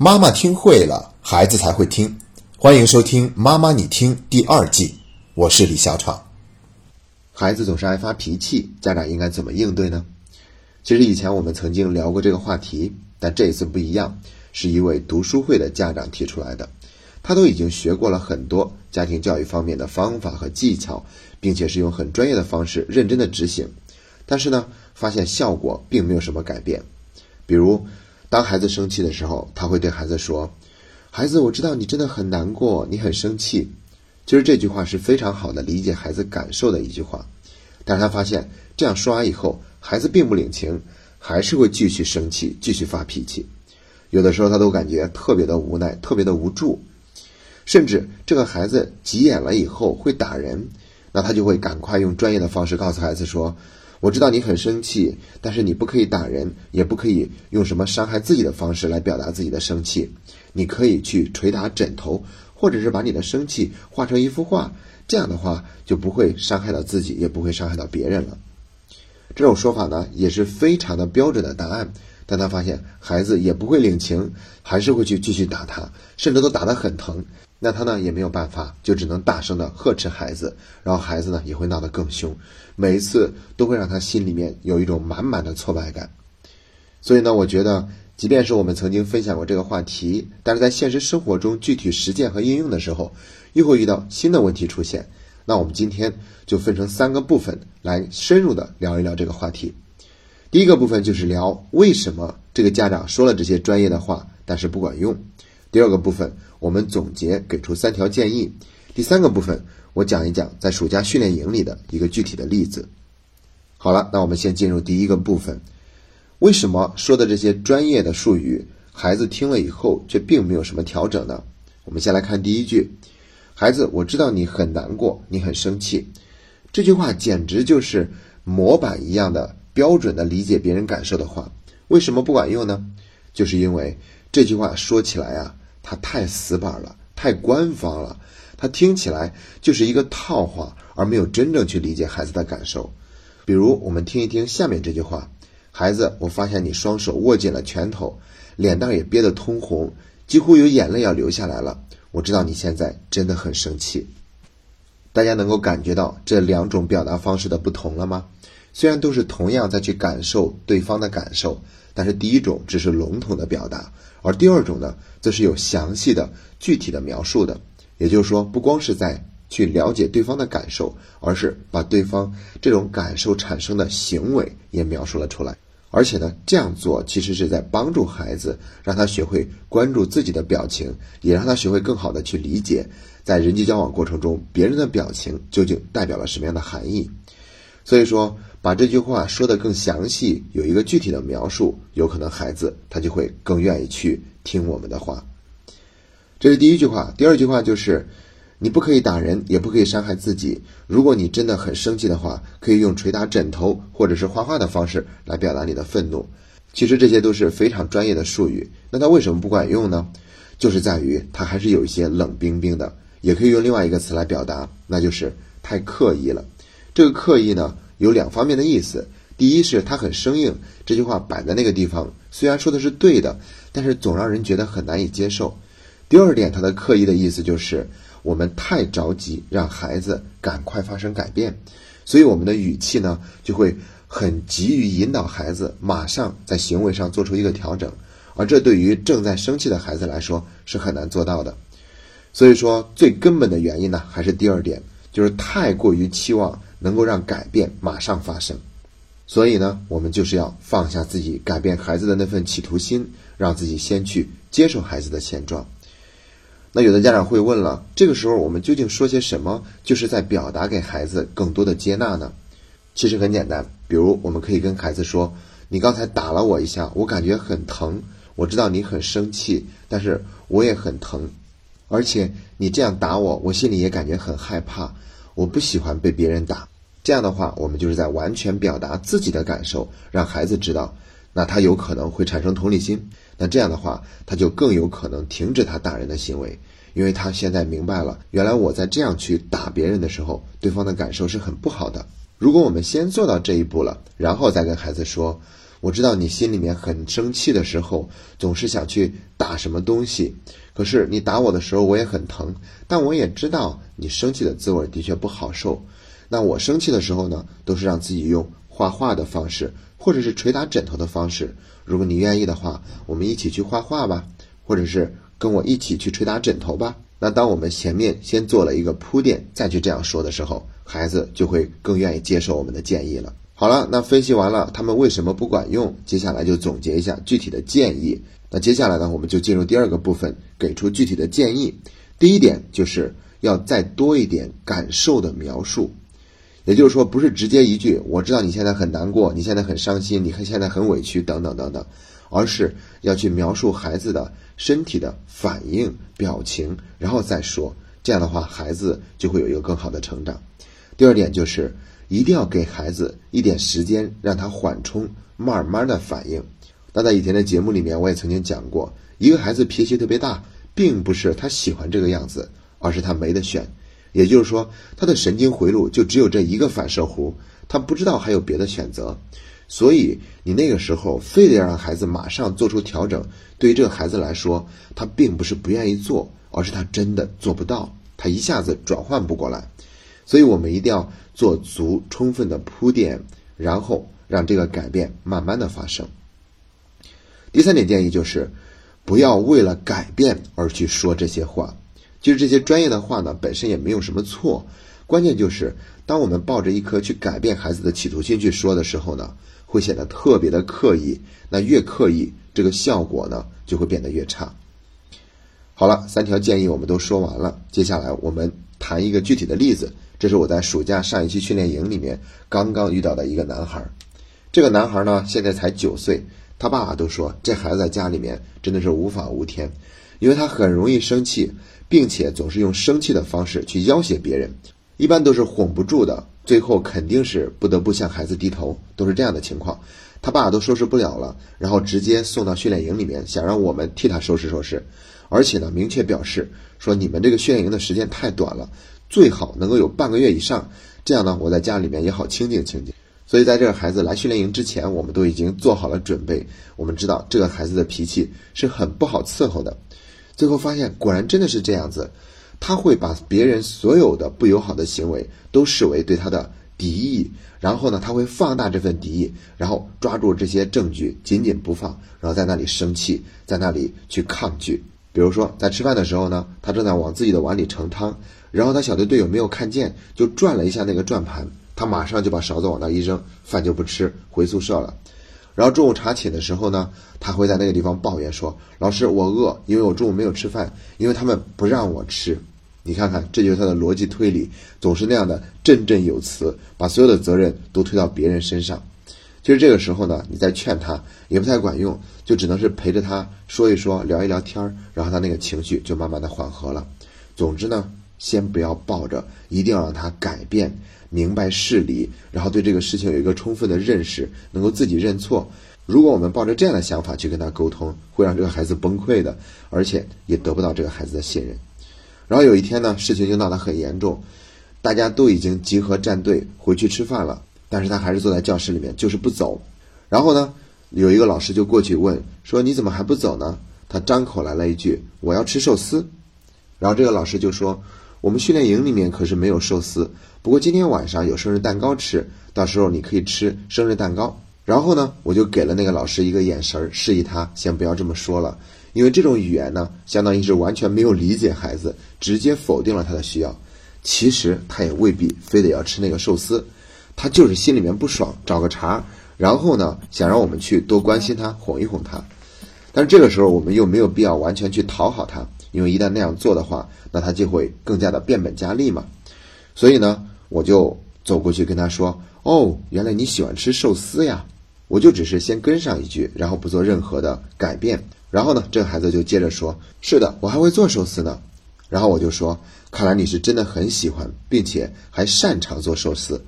妈妈听会了，孩子才会听。欢迎收听《妈妈你听》第二季，我是李小闯。孩子总是爱发脾气，家长应该怎么应对呢？其实以前我们曾经聊过这个话题，但这一次不一样，是一位读书会的家长提出来的。他都已经学过了很多家庭教育方面的方法和技巧，并且是用很专业的方式认真的执行，但是呢，发现效果并没有什么改变，比如。当孩子生气的时候，他会对孩子说：“孩子，我知道你真的很难过，你很生气。”其实这句话是非常好的理解孩子感受的一句话。但是他发现这样说完以后，孩子并不领情，还是会继续生气，继续发脾气。有的时候他都感觉特别的无奈，特别的无助，甚至这个孩子急眼了以后会打人，那他就会赶快用专业的方式告诉孩子说。我知道你很生气，但是你不可以打人，也不可以用什么伤害自己的方式来表达自己的生气。你可以去捶打枕头，或者是把你的生气画成一幅画，这样的话就不会伤害到自己，也不会伤害到别人了。这种说法呢，也是非常的标准的答案。但他发现孩子也不会领情，还是会去继续打他，甚至都打得很疼。那他呢也没有办法，就只能大声的呵斥孩子，然后孩子呢也会闹得更凶，每一次都会让他心里面有一种满满的挫败感。所以呢，我觉得，即便是我们曾经分享过这个话题，但是在现实生活中具体实践和应用的时候，又会遇到新的问题出现。那我们今天就分成三个部分来深入的聊一聊这个话题。第一个部分就是聊为什么这个家长说了这些专业的话，但是不管用。第二个部分。我们总结给出三条建议。第三个部分，我讲一讲在暑假训练营里的一个具体的例子。好了，那我们先进入第一个部分。为什么说的这些专业的术语，孩子听了以后却并没有什么调整呢？我们先来看第一句：“孩子，我知道你很难过，你很生气。”这句话简直就是模板一样的标准的理解别人感受的话。为什么不管用呢？就是因为这句话说起来啊。它太死板了，太官方了，它听起来就是一个套话，而没有真正去理解孩子的感受。比如，我们听一听下面这句话：“孩子，我发现你双手握紧了拳头，脸蛋也憋得通红，几乎有眼泪要流下来了。我知道你现在真的很生气。”大家能够感觉到这两种表达方式的不同了吗？虽然都是同样在去感受对方的感受，但是第一种只是笼统的表达。而第二种呢，则是有详细的、具体的描述的。也就是说，不光是在去了解对方的感受，而是把对方这种感受产生的行为也描述了出来。而且呢，这样做其实是在帮助孩子，让他学会关注自己的表情，也让他学会更好的去理解，在人际交往过程中，别人的表情究竟代表了什么样的含义。所以说。把这句话说的更详细，有一个具体的描述，有可能孩子他就会更愿意去听我们的话。这是第一句话，第二句话就是，你不可以打人，也不可以伤害自己。如果你真的很生气的话，可以用捶打枕头或者是画画的方式来表达你的愤怒。其实这些都是非常专业的术语，那它为什么不管用呢？就是在于它还是有一些冷冰冰的，也可以用另外一个词来表达，那就是太刻意了。这个刻意呢？有两方面的意思，第一是他很生硬，这句话摆在那个地方，虽然说的是对的，但是总让人觉得很难以接受。第二点，他的刻意的意思就是我们太着急让孩子赶快发生改变，所以我们的语气呢就会很急于引导孩子马上在行为上做出一个调整，而这对于正在生气的孩子来说是很难做到的。所以说，最根本的原因呢还是第二点，就是太过于期望。能够让改变马上发生，所以呢，我们就是要放下自己改变孩子的那份企图心，让自己先去接受孩子的现状。那有的家长会问了，这个时候我们究竟说些什么，就是在表达给孩子更多的接纳呢？其实很简单，比如我们可以跟孩子说：“你刚才打了我一下，我感觉很疼。我知道你很生气，但是我也很疼，而且你这样打我，我心里也感觉很害怕。”我不喜欢被别人打，这样的话，我们就是在完全表达自己的感受，让孩子知道，那他有可能会产生同理心，那这样的话，他就更有可能停止他打人的行为，因为他现在明白了，原来我在这样去打别人的时候，对方的感受是很不好的。如果我们先做到这一步了，然后再跟孩子说，我知道你心里面很生气的时候，总是想去打什么东西。可是你打我的时候，我也很疼。但我也知道你生气的滋味的确不好受。那我生气的时候呢，都是让自己用画画的方式，或者是捶打枕头的方式。如果你愿意的话，我们一起去画画吧，或者是跟我一起去捶打枕头吧。那当我们前面先做了一个铺垫，再去这样说的时候，孩子就会更愿意接受我们的建议了。好了，那分析完了他们为什么不管用，接下来就总结一下具体的建议。那接下来呢，我们就进入第二个部分，给出具体的建议。第一点就是要再多一点感受的描述，也就是说，不是直接一句“我知道你现在很难过，你现在很伤心，你看现在很委屈”等等等等，而是要去描述孩子的身体的反应、表情，然后再说。这样的话，孩子就会有一个更好的成长。第二点就是。一定要给孩子一点时间，让他缓冲，慢慢的反应。那在以前的节目里面，我也曾经讲过，一个孩子脾气特别大，并不是他喜欢这个样子，而是他没得选。也就是说，他的神经回路就只有这一个反射弧，他不知道还有别的选择。所以你那个时候非得让孩子马上做出调整，对于这个孩子来说，他并不是不愿意做，而是他真的做不到，他一下子转换不过来。所以我们一定要做足充分的铺垫，然后让这个改变慢慢的发生。第三点建议就是，不要为了改变而去说这些话。其实这些专业的话呢，本身也没有什么错，关键就是当我们抱着一颗去改变孩子的企图心去说的时候呢，会显得特别的刻意。那越刻意，这个效果呢就会变得越差。好了，三条建议我们都说完了，接下来我们谈一个具体的例子。这是我在暑假上一期训练营里面刚刚遇到的一个男孩，这个男孩呢现在才九岁，他爸爸都说这孩子在家里面真的是无法无天，因为他很容易生气，并且总是用生气的方式去要挟别人，一般都是哄不住的，最后肯定是不得不向孩子低头，都是这样的情况，他爸都收拾不了了，然后直接送到训练营里面，想让我们替他收拾收拾，而且呢明确表示说你们这个训练营的时间太短了。最好能够有半个月以上，这样呢，我在家里面也好清静清静。所以，在这个孩子来训练营之前，我们都已经做好了准备。我们知道这个孩子的脾气是很不好伺候的。最后发现，果然真的是这样子，他会把别人所有的不友好的行为都视为对他的敌意，然后呢，他会放大这份敌意，然后抓住这些证据紧紧不放，然后在那里生气，在那里去抗拒。比如说，在吃饭的时候呢，他正在往自己的碗里盛汤。然后他小队队友没有看见，就转了一下那个转盘，他马上就把勺子往那一扔，饭就不吃，回宿舍了。然后中午查寝的时候呢，他会在那个地方抱怨说：“老师，我饿，因为我中午没有吃饭，因为他们不让我吃。”你看看，这就是他的逻辑推理，总是那样的振振有词，把所有的责任都推到别人身上。其实这个时候呢，你再劝他也不太管用，就只能是陪着他说一说，聊一聊天儿，然后他那个情绪就慢慢的缓和了。总之呢。先不要抱着，一定要让他改变、明白事理，然后对这个事情有一个充分的认识，能够自己认错。如果我们抱着这样的想法去跟他沟通，会让这个孩子崩溃的，而且也得不到这个孩子的信任。然后有一天呢，事情就闹得很严重，大家都已经集合站队回去吃饭了，但是他还是坐在教室里面，就是不走。然后呢，有一个老师就过去问说：“你怎么还不走呢？”他张口来了一句：“我要吃寿司。”然后这个老师就说。我们训练营里面可是没有寿司，不过今天晚上有生日蛋糕吃，到时候你可以吃生日蛋糕。然后呢，我就给了那个老师一个眼神，示意他先不要这么说了，因为这种语言呢，相当于是完全没有理解孩子，直接否定了他的需要。其实他也未必非得要吃那个寿司，他就是心里面不爽，找个茬，然后呢，想让我们去多关心他，哄一哄他。但是这个时候，我们又没有必要完全去讨好他。因为一旦那样做的话，那他就会更加的变本加厉嘛。所以呢，我就走过去跟他说：“哦，原来你喜欢吃寿司呀！”我就只是先跟上一句，然后不做任何的改变。然后呢，这个孩子就接着说：“是的，我还会做寿司呢。”然后我就说：“看来你是真的很喜欢，并且还擅长做寿司。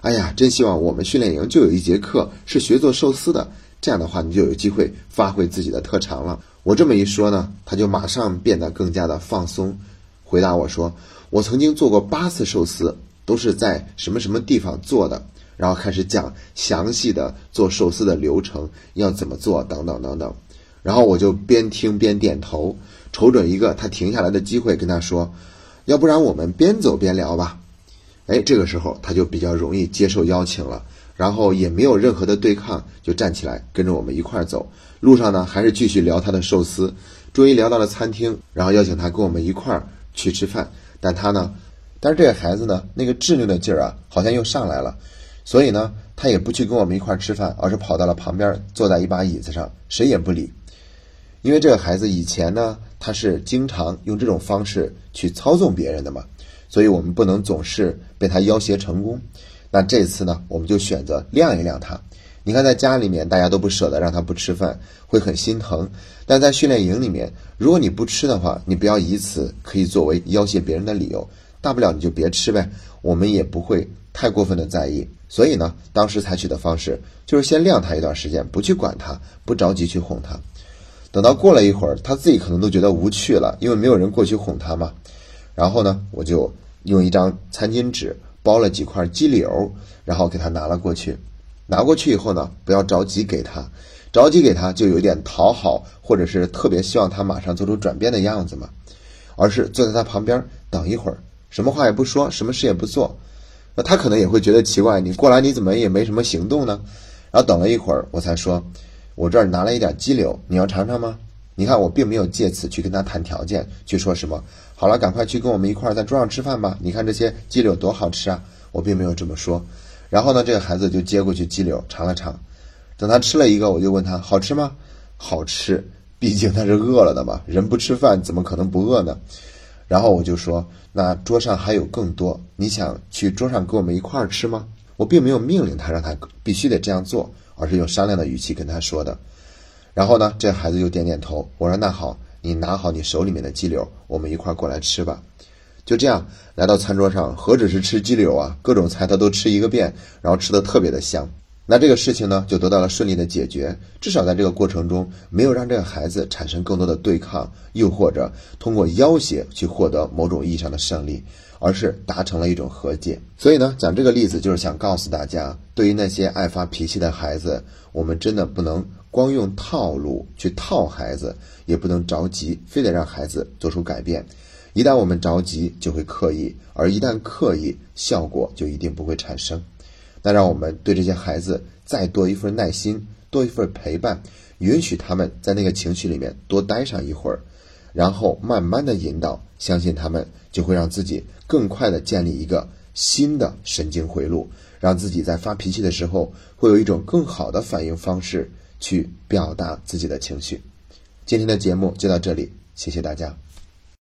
哎呀，真希望我们训练营就有一节课是学做寿司的。这样的话，你就有机会发挥自己的特长了。”我这么一说呢，他就马上变得更加的放松，回答我说：“我曾经做过八次寿司，都是在什么什么地方做的。然后开始讲详细的做寿司的流程要怎么做等等等等。然后我就边听边点头，瞅准一个他停下来的机会，跟他说：“要不然我们边走边聊吧。”哎，这个时候他就比较容易接受邀请了，然后也没有任何的对抗，就站起来跟着我们一块儿走。路上呢，还是继续聊他的寿司，终于聊到了餐厅，然后邀请他跟我们一块儿去吃饭。但他呢，但是这个孩子呢，那个执拗的劲儿啊，好像又上来了，所以呢，他也不去跟我们一块儿吃饭，而是跑到了旁边，坐在一把椅子上，谁也不理。因为这个孩子以前呢，他是经常用这种方式去操纵别人的嘛。所以我们不能总是被他要挟成功。那这次呢，我们就选择晾一晾他。你看，在家里面大家都不舍得让他不吃饭，会很心疼；但在训练营里面，如果你不吃的话，你不要以此可以作为要挟别人的理由。大不了你就别吃呗，我们也不会太过分的在意。所以呢，当时采取的方式就是先晾他一段时间，不去管他，不着急去哄他。等到过了一会儿，他自己可能都觉得无趣了，因为没有人过去哄他嘛。然后呢，我就。用一张餐巾纸包了几块鸡柳，然后给他拿了过去。拿过去以后呢，不要着急给他，着急给他就有点讨好，或者是特别希望他马上做出转变的样子嘛。而是坐在他旁边等一会儿，什么话也不说，什么事也不做。那他可能也会觉得奇怪，你过来你怎么也没什么行动呢？然后等了一会儿，我才说，我这儿拿了一点鸡柳，你要尝尝吗？你看，我并没有借此去跟他谈条件，去说什么。好了，赶快去跟我们一块儿在桌上吃饭吧。你看这些鸡柳多好吃啊！我并没有这么说。然后呢，这个孩子就接过去鸡柳尝了尝。等他吃了一个，我就问他好吃吗？好吃，毕竟他是饿了的嘛。人不吃饭怎么可能不饿呢？然后我就说，那桌上还有更多，你想去桌上跟我们一块儿吃吗？我并没有命令他让他必须得这样做，而是用商量的语气跟他说的。然后呢，这孩子就点点头。我说：“那好，你拿好你手里面的鸡柳，我们一块过来吃吧。”就这样来到餐桌上，何止是吃鸡柳啊，各种菜他都吃一个遍，然后吃的特别的香。那这个事情呢，就得到了顺利的解决。至少在这个过程中，没有让这个孩子产生更多的对抗，又或者通过要挟去获得某种意义上的胜利，而是达成了一种和解。所以呢，讲这个例子就是想告诉大家，对于那些爱发脾气的孩子，我们真的不能。光用套路去套孩子，也不能着急，非得让孩子做出改变。一旦我们着急，就会刻意；而一旦刻意，效果就一定不会产生。那让我们对这些孩子再多一份耐心，多一份陪伴，允许他们在那个情绪里面多待上一会儿，然后慢慢的引导，相信他们就会让自己更快的建立一个新的神经回路，让自己在发脾气的时候会有一种更好的反应方式。去表达自己的情绪。今天的节目就到这里，谢谢大家。